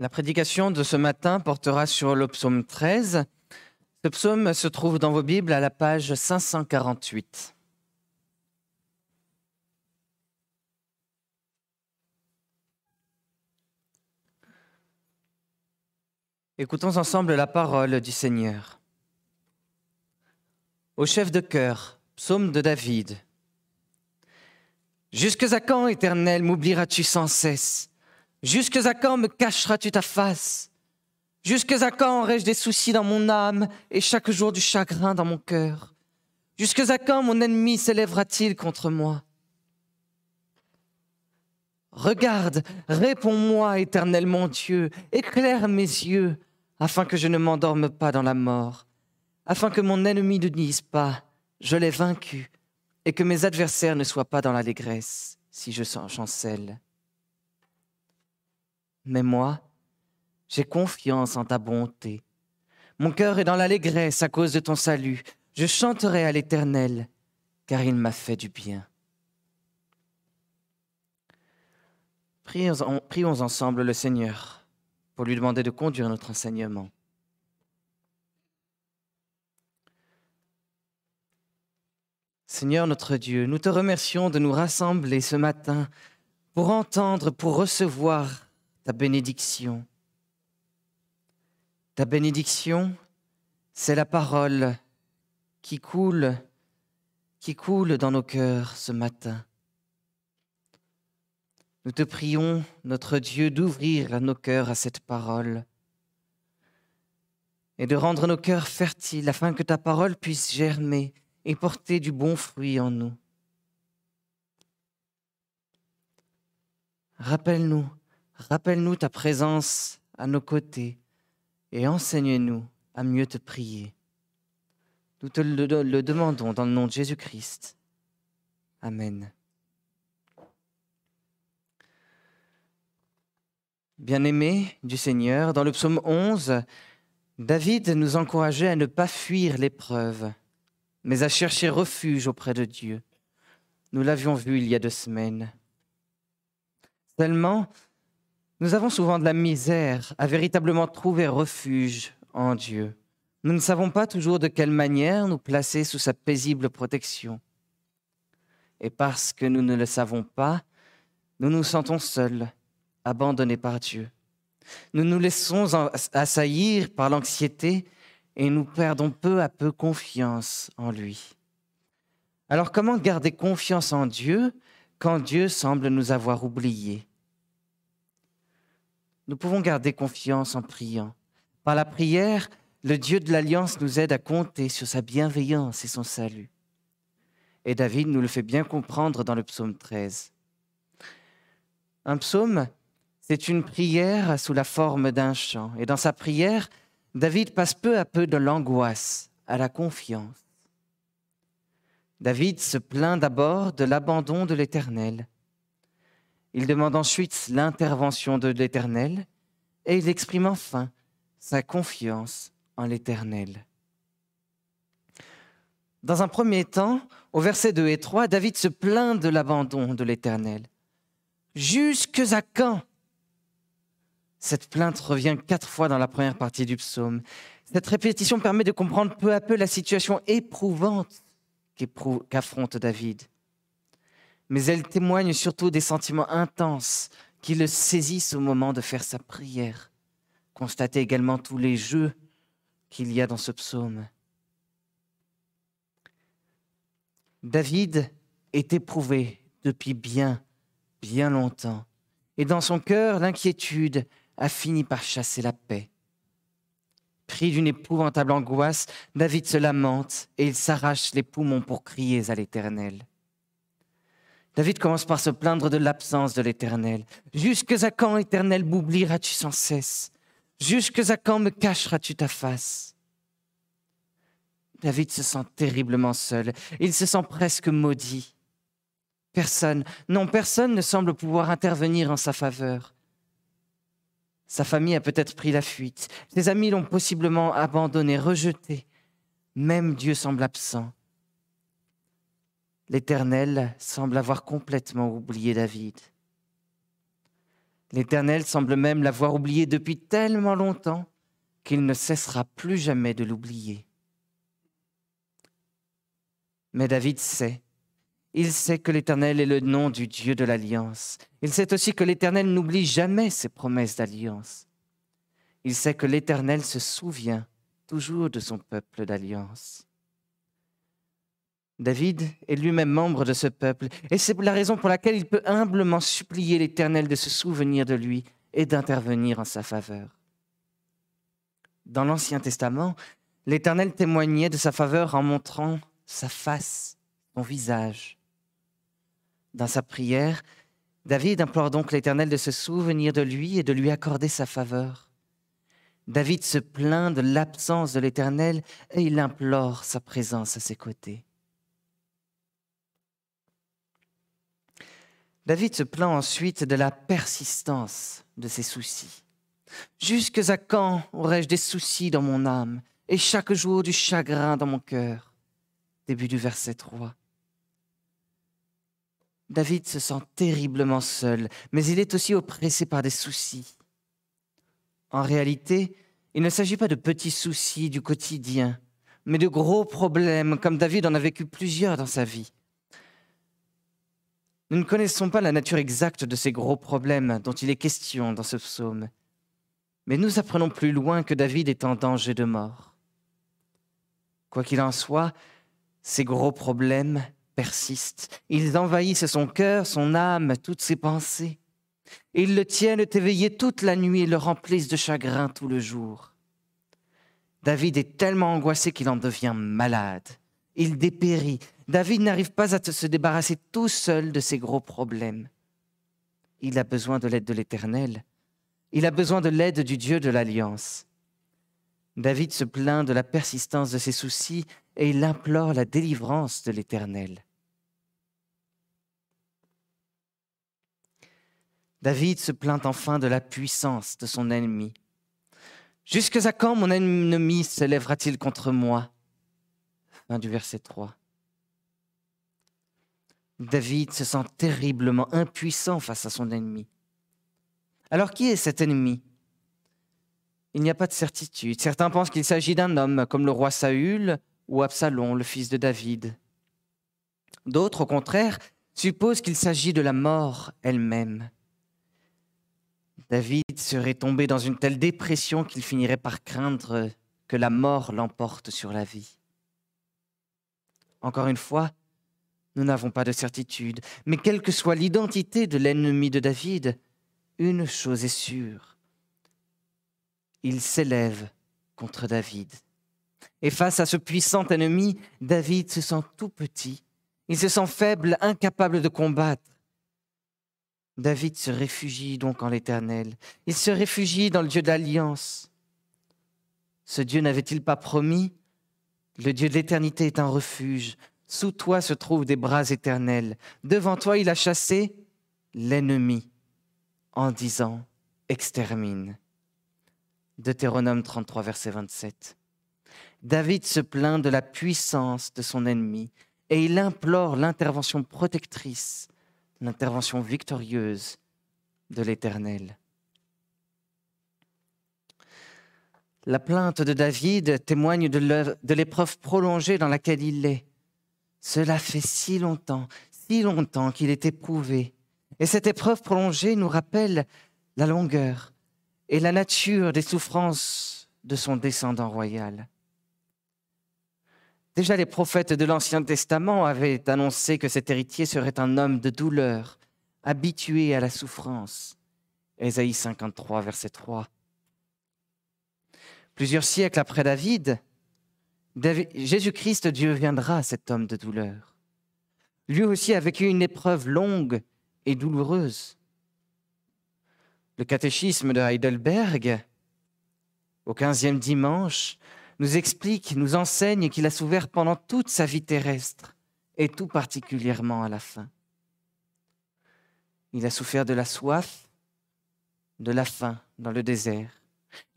La prédication de ce matin portera sur le psaume 13. Ce psaume se trouve dans vos Bibles à la page 548. Écoutons ensemble la parole du Seigneur. Au chef de chœur, psaume de David. Jusque à quand, Éternel, m'oublieras-tu sans cesse? Jusque à quand me cacheras-tu ta face? Jusque à quand aurai-je des soucis dans mon âme et chaque jour du chagrin dans mon cœur? Jusque à quand mon ennemi s'élèvera-t-il contre moi? Regarde, réponds-moi, éternel mon Dieu, éclaire mes yeux, afin que je ne m'endorme pas dans la mort, afin que mon ennemi ne dise pas, je l'ai vaincu, et que mes adversaires ne soient pas dans l'allégresse, si je chancelle. Mais moi, j'ai confiance en ta bonté. Mon cœur est dans l'allégresse à cause de ton salut. Je chanterai à l'Éternel, car il m'a fait du bien. Prions, ensemble le Seigneur pour lui demander de conduire notre enseignement. Seigneur notre Dieu, nous te remercions de nous rassembler ce matin pour entendre, pour recevoir ta bénédiction. Ta bénédiction, c'est la parole qui coule, qui coule dans nos cœurs ce matin. Nous te prions, notre Dieu, d'ouvrir nos cœurs à cette parole et de rendre nos cœurs fertiles afin que ta parole puisse germer et porter du bon fruit en nous. Rappelle-nous Rappelle-nous ta présence à nos côtés et enseigne-nous à mieux te prier. Nous te le, demandons dans le nom de Jésus-Christ. Amen. Bien-aimés du Seigneur, dans le psaume 11, David nous encourageait à ne pas fuir l'épreuve, mais à chercher refuge auprès de Dieu. Nous l'avions vu il y a deux semaines. Seulement, nous avons souvent de la misère à véritablement trouver refuge en Dieu. Nous ne savons pas toujours de quelle manière nous placer sous sa paisible protection. Et parce que nous ne le savons pas, nous nous sentons seuls, abandonnés par Dieu. Nous nous laissons assaillir par l'anxiété et nous perdons peu à peu confiance en lui. Alors comment garder confiance en Dieu quand Dieu semble nous avoir oubliés? Nous pouvons garder confiance en priant. Par la prière, le Dieu de l'Alliance nous aide à compter sur sa bienveillance et son salut. Et David nous le fait bien comprendre dans le psaume 13. Un psaume, c'est une prière sous la forme d'un chant. Et dans sa prière, David passe peu à peu de l'angoisse à la confiance. David se plaint d'abord de l'abandon de l'Éternel. Il demande ensuite l'intervention de l'Éternel et il exprime enfin sa confiance en l'Éternel. Dans un premier temps, au verset 2 et 3, David se plaint de l'abandon de l'Éternel. Jusque à quand? Cette plainte revient quatre fois dans la première partie du psaume. Cette répétition permet de comprendre peu à peu la situation éprouvante qu'affronte David mais elle témoigne surtout des sentiments intenses qui le saisissent au moment de faire sa prière. Constatez également tous les jeux qu'il y a dans ce psaume. David est éprouvé depuis bien, bien longtemps, et dans son cœur, l'inquiétude a fini par chasser la paix. Pris d'une épouvantable angoisse, David se lamente et il s'arrache les poumons pour crier à l'Éternel. David commence par se plaindre de l'absence de l'Éternel. Jusque à quand, Éternel, m'oublieras-tu sans cesse? Jusque à quand me cacheras-tu ta face? David se sent terriblement seul. Il se sent presque maudit. Personne, non, personne ne semble pouvoir intervenir en sa faveur. Sa famille a peut-être pris la fuite. Ses amis l'ont possiblement abandonné, rejeté. Même Dieu semble absent. L'Éternel semble avoir complètement oublié David. L'Éternel semble même l'avoir oublié depuis tellement longtemps qu'il ne cessera plus jamais de l'oublier. Mais David sait, il sait que l'Éternel est le nom du Dieu de l'Alliance. Il sait aussi que l'Éternel n'oublie jamais ses promesses d'alliance. Il sait que l'Éternel se souvient toujours de son peuple d'alliance. David est lui-même membre de ce peuple, et c'est la raison pour laquelle il peut humblement supplier l'Éternel de se souvenir de lui et d'intervenir en sa faveur. Dans l'Ancien Testament, l'Éternel témoignait de sa faveur en montrant sa face, son visage. Dans sa prière, David implore donc l'Éternel de se souvenir de lui et de lui accorder sa faveur. David se plaint de l'absence de l'Éternel et il implore sa présence à ses côtés. David se plaint ensuite de la persistance de ses soucis. Jusque à quand aurais-je des soucis dans mon âme et chaque jour du chagrin dans mon cœur? Début du verset 3. David se sent terriblement seul, mais il est aussi oppressé par des soucis. En réalité, il ne s'agit pas de petits soucis du quotidien, mais de gros problèmes, comme David en a vécu plusieurs dans sa vie. Nous ne connaissons pas la nature exacte de ces gros problèmes dont il est question dans ce psaume, mais nous apprenons plus loin que David est en danger de mort. Quoi qu'il en soit, ces gros problèmes persistent, ils envahissent son cœur, son âme, toutes ses pensées. Ils le tiennent éveillé toute la nuit et le remplissent de chagrin tout le jour. David est tellement angoissé qu'il en devient malade. Il dépérit. David n'arrive pas à se débarrasser tout seul de ses gros problèmes. Il a besoin de l'aide de l'Éternel. Il a besoin de l'aide du Dieu de l'Alliance. David se plaint de la persistance de ses soucis et il implore la délivrance de l'Éternel. David se plaint enfin de la puissance de son ennemi. Jusque à quand mon ennemi s'élèvera-t-il contre moi? Fin du verset 3. David se sent terriblement impuissant face à son ennemi. Alors qui est cet ennemi? Il n'y a pas de certitude. Certains pensent qu'il s'agit d'un homme comme le roi Saül ou Absalom, le fils de David. D'autres, au contraire, supposent qu'il s'agit de la mort elle-même. David serait tombé dans une telle dépression qu'il finirait par craindre que la mort l'emporte sur la vie. Encore une fois, nous n'avons pas de certitude, mais quelle que soit l'identité de l'ennemi de David, une chose est sûre. Il s'élève contre David. Et face à ce puissant ennemi, David se sent tout petit. Il se sent faible, incapable de combattre. David se réfugie donc en l'Éternel. Il se réfugie dans le Dieu d'alliance. Ce Dieu n'avait-il pas promis? Le Dieu de l'éternité est un refuge. Sous toi se trouvent des bras éternels. Devant toi, il a chassé l'ennemi en disant extermine. Deutéronome 33, verset 27. David se plaint de la puissance de son ennemi et il implore l'intervention protectrice l'intervention victorieuse de l'Éternel. La plainte de David témoigne de l'épreuve prolongée dans laquelle il est. Cela fait si longtemps, si longtemps qu'il est éprouvé. Et cette épreuve prolongée nous rappelle la longueur et la nature des souffrances de son descendant royal. Déjà les prophètes de l'Ancien Testament avaient annoncé que cet héritier serait un homme de douleur, habitué à la souffrance. Ésaïe 53, verset 3. Plusieurs siècles après David, Jésus-Christ, Dieu viendra, cet homme de douleur. Lui aussi a vécu une épreuve longue et douloureuse. Le catéchisme de Heidelberg, au quinzième dimanche, nous explique, nous enseigne qu'il a souffert pendant toute sa vie terrestre, et tout particulièrement à la fin. Il a souffert de la soif, de la faim dans le désert.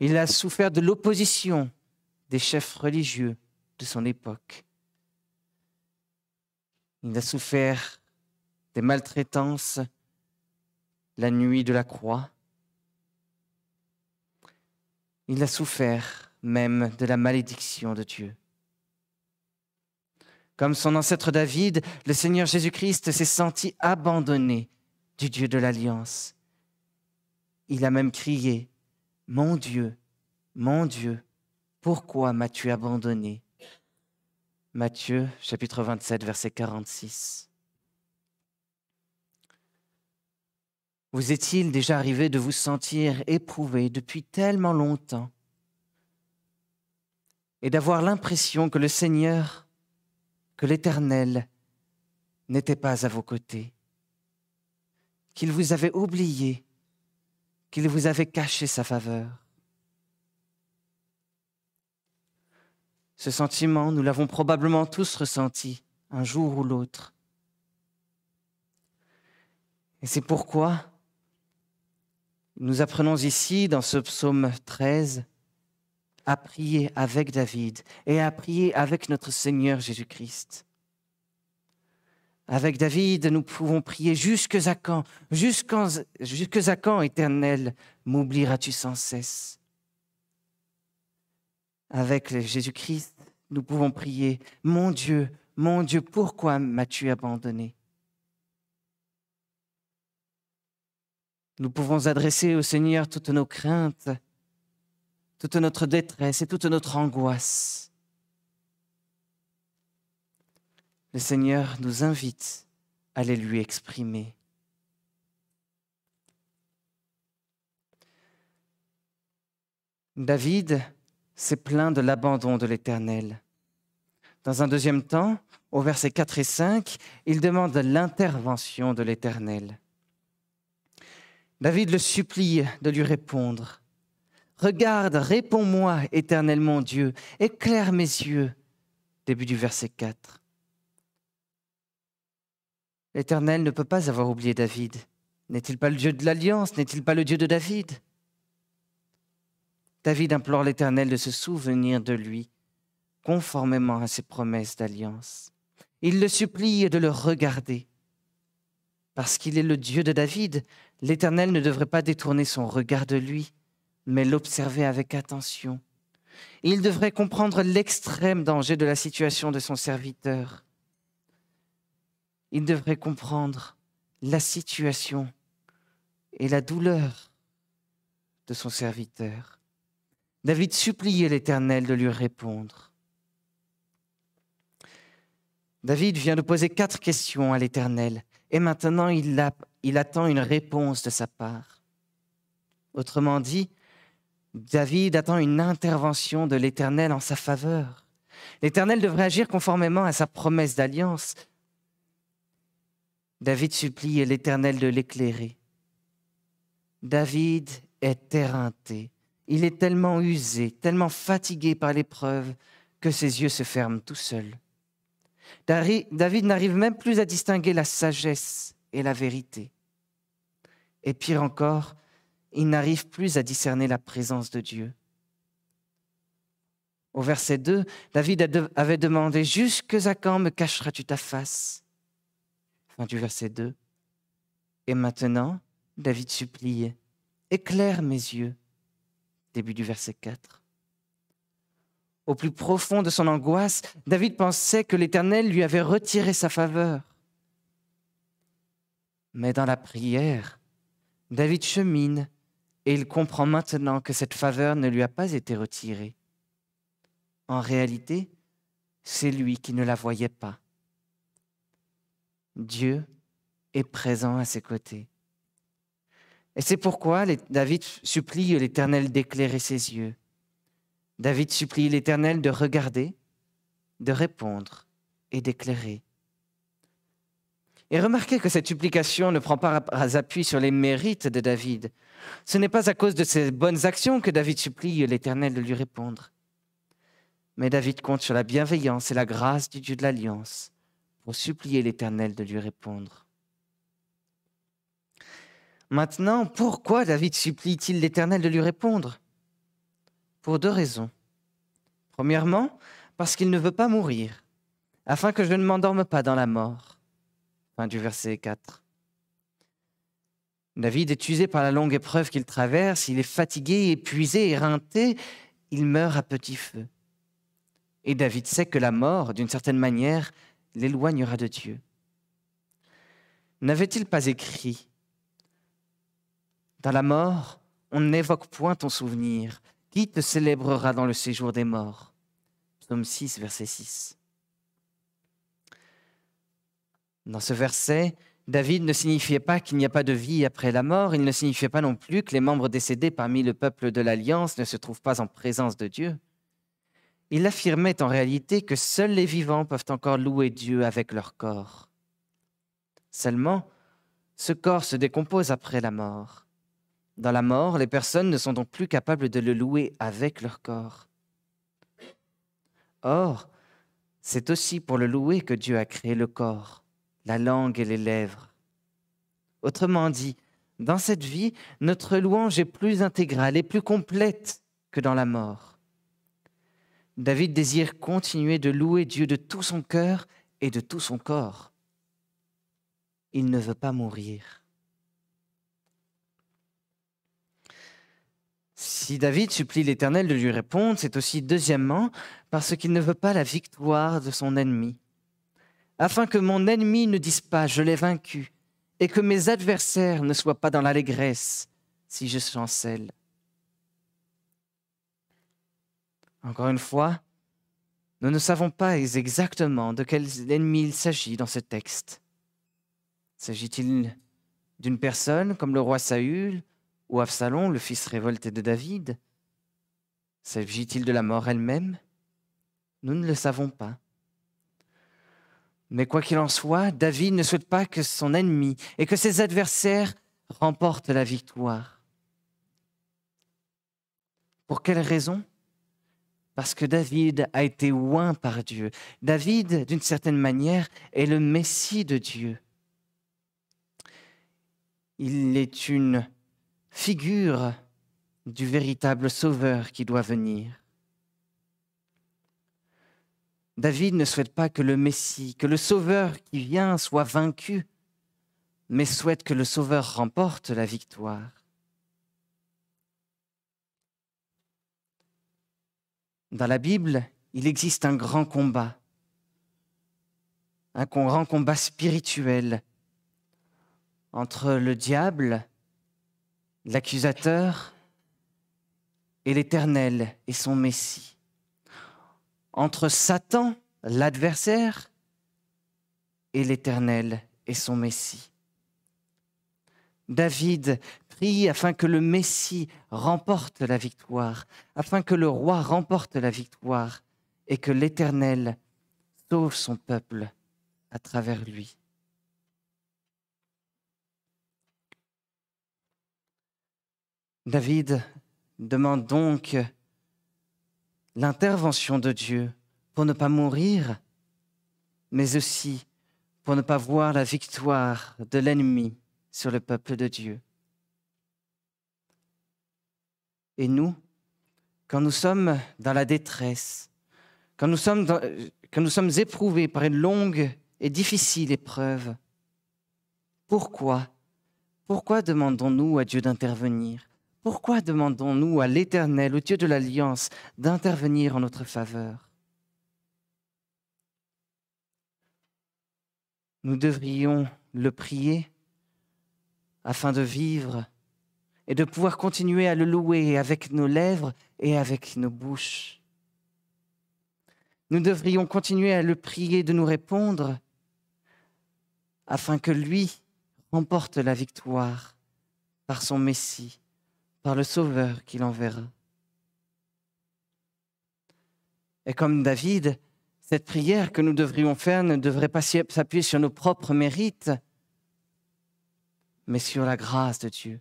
Il a souffert de l'opposition des chefs religieux de son époque. Il a souffert des maltraitances la nuit de la croix, Il a souffert même de la malédiction de Dieu. Comme son ancêtre David, le Seigneur Jésus-Christ s'est senti abandonné du Dieu de l'Alliance. Il a même crié, Mon Dieu, mon Dieu, pourquoi m'as-tu abandonné? Matthieu chapitre 27, verset 46. Vous est-il déjà arrivé de vous sentir éprouvé depuis tellement longtemps et d'avoir l'impression que le Seigneur, que l'Éternel n'était pas à vos côtés, qu'il vous avait oublié, qu'il vous avait caché sa faveur? Ce sentiment, nous l'avons probablement tous ressenti un jour ou l'autre. Et c'est pourquoi nous apprenons ici, dans ce psaume 13, à prier avec David et à prier avec notre Seigneur Jésus-Christ. Avec David, nous pouvons prier jusque à quand, jusque à quand, éternel, m'oublieras-tu sans cesse? Avec Jésus-Christ, nous pouvons prier, mon Dieu, mon Dieu, pourquoi m'as-tu abandonné? Nous pouvons adresser au Seigneur toutes nos craintes, toute notre détresse et toute notre angoisse. Le Seigneur nous invite à les lui exprimer. David s'est plaint de l'abandon de l'Éternel. Dans un deuxième temps, au verset 4 et 5, il demande l'intervention de l'Éternel. David le supplie de lui répondre. Regarde, réponds-moi, éternel mon Dieu, éclaire mes yeux. Début du verset 4. L'Éternel ne peut pas avoir oublié David. N'est-il pas le Dieu de l'Alliance? N'est-il pas le Dieu de David? David implore l'Éternel de se souvenir de lui, conformément à ses promesses d'alliance. Il le supplie de le regarder. Parce qu'il est le Dieu de David, l'Éternel ne devrait pas détourner son regard de lui, mais l'observer avec attention. Il devrait comprendre l'extrême danger de la situation de son serviteur. Il devrait comprendre la situation et la douleur de son serviteur. David suppliait l'Éternel de lui répondre. David vient de poser quatre questions à l'Éternel et maintenant il, attend une réponse de sa part. Autrement dit, David attend une intervention de l'Éternel en sa faveur. L'Éternel devrait agir conformément à sa promesse d'alliance. David supplie l'Éternel de l'éclairer. David est éreinté. Il est tellement usé, tellement fatigué par l'épreuve que ses yeux se ferment tout seuls. David n'arrive même plus à distinguer la sagesse et la vérité. Et pire encore, il n'arrive plus à discerner la présence de Dieu. Au verset 2, David avait demandé Jusque à quand me cacheras-tu ta face? Fin du verset 2. Et maintenant, David suppliait Éclaire mes yeux. Début du verset 4. Au plus profond de son angoisse, David pensait que l'Éternel lui avait retiré sa faveur. Mais dans la prière, David chemine et il comprend maintenant que cette faveur ne lui a pas été retirée. En réalité, c'est lui qui ne la voyait pas. Dieu est présent à ses côtés. Et c'est pourquoi David supplie l'Éternel d'éclairer ses yeux. David supplie l'Éternel de regarder, de répondre et d'éclairer. Et remarquez que cette supplication ne prend pas appui sur les mérites de David. Ce n'est pas à cause de ses bonnes actions que David supplie l'Éternel de lui répondre. Mais David compte sur la bienveillance et la grâce du Dieu de l'Alliance pour supplier l'Éternel de lui répondre. Maintenant, pourquoi David supplie-t-il l'Éternel de lui répondre? Pour deux raisons. Premièrement, parce qu'il ne veut pas mourir, afin que je ne m'endorme pas dans la mort. Fin du verset 4. David est usé par la longue épreuve qu'il traverse, il est fatigué, épuisé, éreinté, il meurt à petit feu. Et David sait que la mort, d'une certaine manière, l'éloignera de Dieu. N'avait-il pas écrit Dans la mort, on n'évoque point ton souvenir. Qui te célébrera dans le séjour des morts? Psaume 6, verset 6. Dans ce verset, David ne signifiait pas qu'il n'y a pas de vie après la mort, il ne signifiait pas non plus que les membres décédés parmi le peuple de l'Alliance ne se trouvent pas en présence de Dieu. Il affirmait en réalité que seuls les vivants peuvent encore louer Dieu avec leur corps. Seulement, ce corps se décompose après la mort. Dans la mort, les personnes ne sont donc plus capables de le louer avec leur corps. Or, c'est aussi pour le louer que Dieu a créé le corps la langue et les lèvres. Autrement dit, dans cette vie, notre louange est plus intégrale et plus complète que dans la mort. David désire continuer de louer Dieu de tout son cœur et de tout son corps. Il ne veut pas mourir. Si David supplie l'Éternel de lui répondre, c'est aussi deuxièmement parce qu'il ne veut pas la victoire de son ennemi afin que mon ennemi ne dise pas je l'ai vaincu, et que mes adversaires ne soient pas dans l'allégresse si je chancelle. Encore une fois, nous ne savons pas exactement de quel ennemi il s'agit dans ce texte. S'agit-il d'une personne comme le roi Saül ou Absalom, le fils révolté de David? S'agit-il de la mort elle-même? Nous ne le savons pas. Mais quoi qu'il en soit, David ne souhaite pas que son ennemi et que ses adversaires remportent la victoire. Pour quelle raison? Parce que David a été oint par Dieu. David, d'une certaine manière, est le Messie de Dieu. Il est une figure du véritable Sauveur qui doit venir. David ne souhaite pas que le Messie, que le Sauveur qui vient soit vaincu, mais souhaite que le Sauveur remporte la victoire. Dans la Bible, il existe un grand combat, un grand combat spirituel entre le diable, l'accusateur, et l'Éternel et son Messie entre Satan, l'adversaire, et l'Éternel et son Messie. David prie afin que le Messie remporte la victoire, afin que le roi remporte la victoire et que l'Éternel sauve son peuple à travers lui. David demande donc l'intervention de Dieu pour ne pas mourir, mais aussi pour ne pas voir la victoire de l'ennemi sur le peuple de Dieu. Et nous, quand nous sommes dans la détresse, quand nous sommes, éprouvés par une longue et difficile épreuve, pourquoi Pourquoi demandons-nous à Dieu d'intervenir? Pourquoi demandons-nous à l'Éternel, au Dieu de l'Alliance, d'intervenir en notre faveur? Nous devrions le prier afin de vivre et de pouvoir continuer à le louer avec nos lèvres et avec nos bouches. Nous devrions continuer à le prier de nous répondre afin que lui remporte la victoire par son Messie par le Sauveur qu'il enverra. Et comme David, cette prière que nous devrions faire ne devrait pas s'appuyer sur nos propres mérites, mais sur la grâce de Dieu.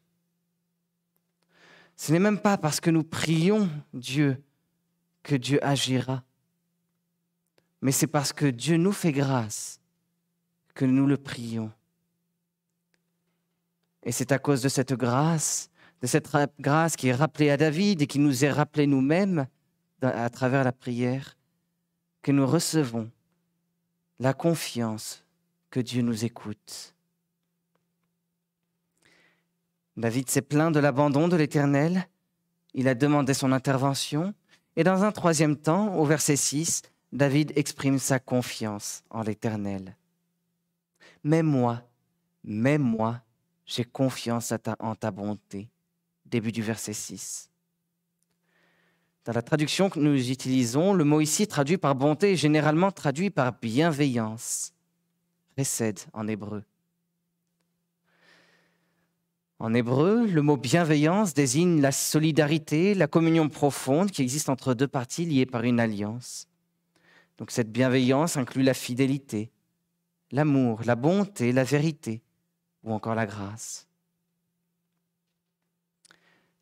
Ce n'est même pas parce que nous prions Dieu que Dieu agira, mais c'est parce que Dieu nous fait grâce que nous le prions. Et c'est à cause de cette grâce de cette grâce qui est rappelée à David et qui nous est rappelée nous-mêmes à travers la prière, que nous recevons la confiance que Dieu nous écoute. David s'est plaint de l'abandon de l'Éternel, il a demandé son intervention, et dans un troisième temps, au verset 6, David exprime sa confiance en l'Éternel. Mais moi, mais moi, j'ai confiance en ta bonté. Début du verset 6. Dans la traduction que nous utilisons, le mot ici traduit par bonté est généralement traduit par bienveillance. Récède en hébreu. En hébreu, le mot bienveillance désigne la solidarité, la communion profonde qui existe entre deux parties liées par une alliance. Donc cette bienveillance inclut la fidélité, l'amour, la bonté, la vérité ou encore la grâce.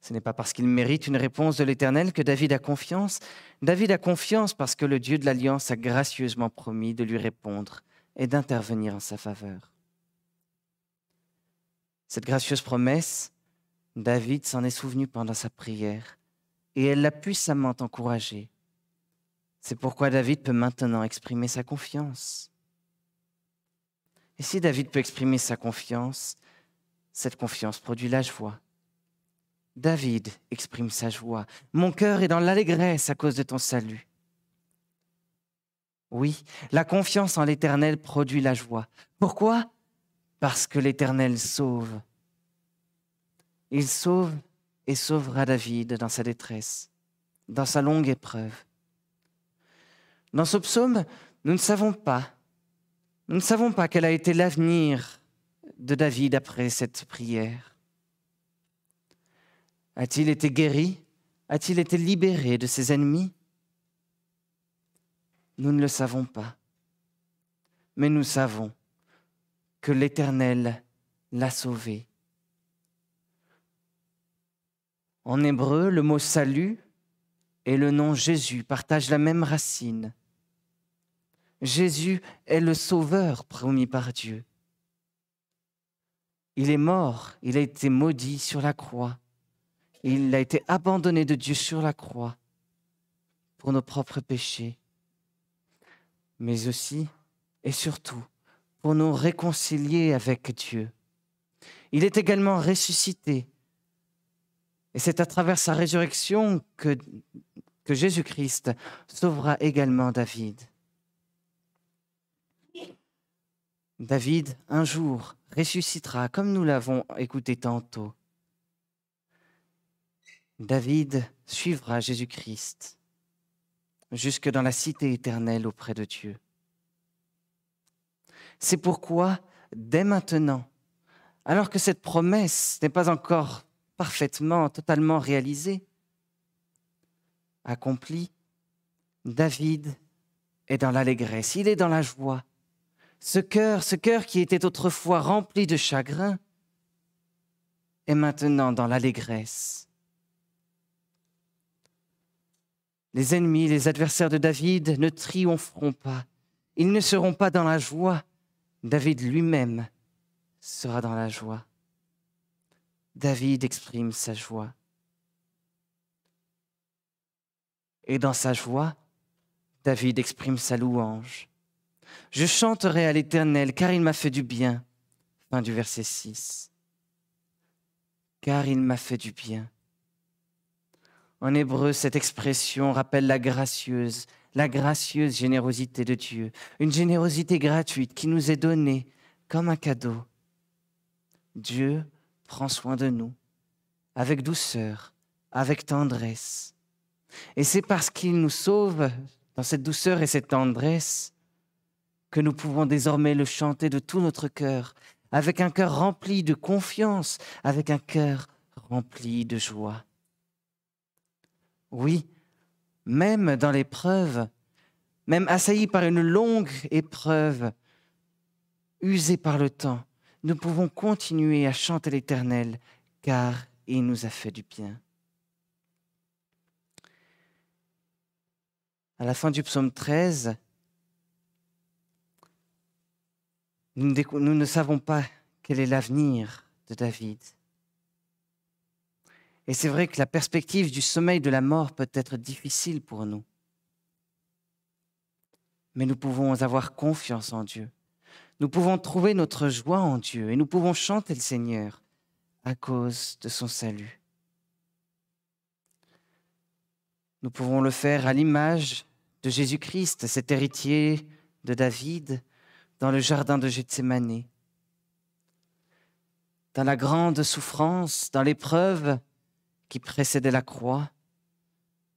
Ce n'est pas parce qu'il mérite une réponse de l'Éternel que David a confiance. David a confiance parce que le Dieu de l'Alliance a gracieusement promis de lui répondre et d'intervenir en sa faveur. Cette gracieuse promesse, David s'en est souvenu pendant sa prière et elle l'a puissamment encouragé. C'est pourquoi David peut maintenant exprimer sa confiance. Et si David peut exprimer sa confiance, cette confiance produit la joie. David exprime sa joie. Mon cœur est dans l'allégresse à cause de ton salut. Oui, la confiance en l'Éternel produit la joie. Pourquoi? Parce que l'Éternel sauve. Il sauve et sauvera David dans sa détresse, dans sa longue épreuve. Dans ce psaume, nous ne savons pas, nous ne savons pas quel a été l'avenir de David après cette prière. A-t-il été guéri? A-t-il été libéré de ses ennemis? Nous ne le savons pas. Mais nous savons que l'Éternel l'a sauvé. En hébreu, le mot salut et le nom Jésus partagent la même racine. Jésus est le sauveur promis par Dieu. Il est mort, il a été maudit sur la croix. Il a été abandonné de Dieu sur la croix pour nos propres péchés, mais aussi et surtout pour nous réconcilier avec Dieu. Il est également ressuscité. Et c'est à travers sa résurrection que, Jésus-Christ sauvera également David. David, un jour, ressuscitera, comme nous l'avons écouté tantôt. David suivra Jésus-Christ jusque dans la cité éternelle auprès de Dieu. C'est pourquoi, dès maintenant, alors que cette promesse n'est pas encore parfaitement, totalement réalisée, accomplie, David est dans l'allégresse, il est dans la joie, ce cœur, ce cœur qui était autrefois rempli de chagrin, est maintenant dans l'allégresse. Les ennemis, les adversaires de David ne triompheront pas. Ils ne seront pas dans la joie. David lui-même sera dans la joie. David exprime sa joie. Et dans sa joie, David exprime sa louange. Je chanterai à l'Éternel, car il m'a fait du bien. Fin du verset 6. Car il m'a fait du bien. En hébreu, cette expression rappelle la gracieuse, la gracieuse générosité de Dieu, une générosité gratuite qui nous est donnée comme un cadeau. Dieu prend soin de nous, avec douceur, avec tendresse. Et c'est parce qu'il nous sauve dans cette douceur et cette tendresse que nous pouvons désormais le chanter de tout notre cœur, avec un cœur rempli de confiance, avec un cœur rempli de joie. Oui, même dans l'épreuve, même assaillis par une longue épreuve, usés par le temps, nous pouvons continuer à chanter l'Éternel, car il nous a fait du bien. À la fin du psaume 13, Nous, ne savons pas quel est l'avenir de David. Et c'est vrai que la perspective du sommeil de la mort peut être difficile pour nous. Mais nous pouvons avoir confiance en Dieu. Nous pouvons trouver notre joie en Dieu et nous pouvons chanter le Seigneur à cause de son salut. Nous pouvons le faire à l'image de Jésus-Christ, cet héritier de David, dans le jardin de Gethsemane. Dans la grande souffrance, dans l'épreuve qui précédait la croix,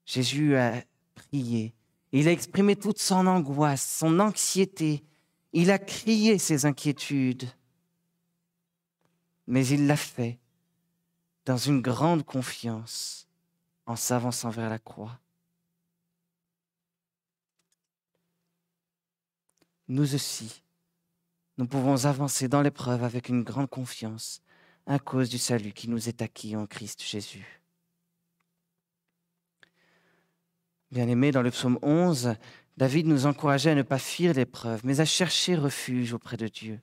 Jésus a prié. Il a exprimé toute son angoisse, son anxiété. Il a crié ses inquiétudes. Mais il l'a fait dans une grande confiance en s'avançant vers la croix. Nous aussi, nous pouvons avancer dans l'épreuve avec une grande confiance à cause du salut qui nous est acquis en Christ Jésus. Bien-aimé, dans le psaume 11, David nous encourageait à ne pas fuir l'épreuve, mais à chercher refuge auprès de Dieu.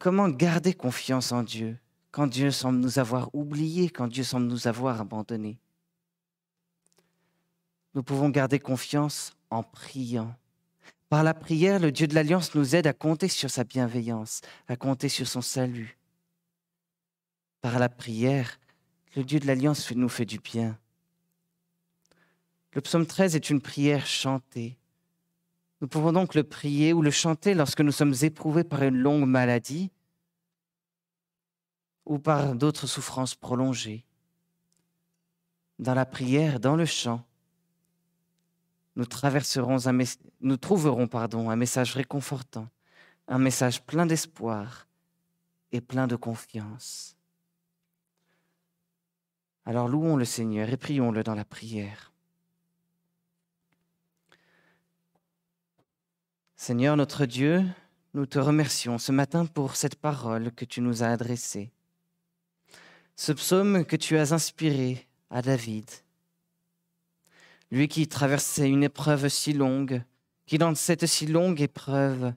Comment garder confiance en Dieu quand Dieu semble nous avoir oubliés, quand Dieu semble nous avoir abandonnés? Nous pouvons garder confiance en priant. Par la prière, le Dieu de l'Alliance nous aide à compter sur sa bienveillance, à compter sur son salut. Par la prière, le Dieu de l'Alliance nous fait du bien. Le psaume 13 est une prière chantée. Nous pouvons donc le prier ou le chanter lorsque nous sommes éprouvés par une longue maladie ou par d'autres souffrances prolongées. Dans la prière, dans le chant, nous, nous trouverons pardon, un message réconfortant, un message plein d'espoir et plein de confiance. Alors louons le Seigneur et prions-le dans la prière. Seigneur notre Dieu, nous te remercions ce matin pour cette parole que tu nous as adressée. Ce psaume que tu as inspiré à David lui qui traversait une épreuve si longue, qui dans cette si longue épreuve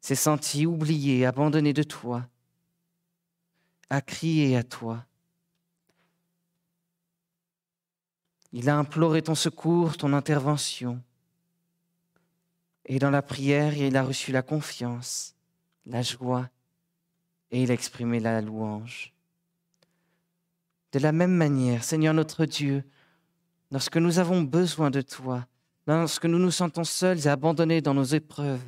s'est senti oublié, abandonné de toi, a crié à toi. Il a imploré ton secours, ton intervention. Et dans la prière, il a reçu la confiance, la joie, et il a exprimé la louange. De la même manière, Seigneur notre Dieu, lorsque nous avons besoin de toi, lorsque nous nous sentons seuls et abandonnés dans nos épreuves.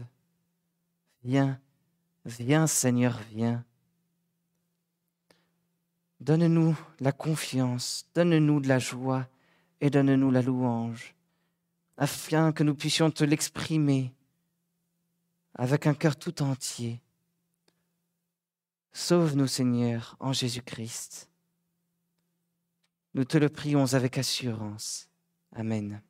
Viens, viens Seigneur, viens. Donne-nous la confiance, donne-nous de la joie et donne-nous la louange, afin que nous puissions te l'exprimer avec un cœur tout entier. Sauve-nous Seigneur en Jésus-Christ. Nous te le prions avec assurance. Amen.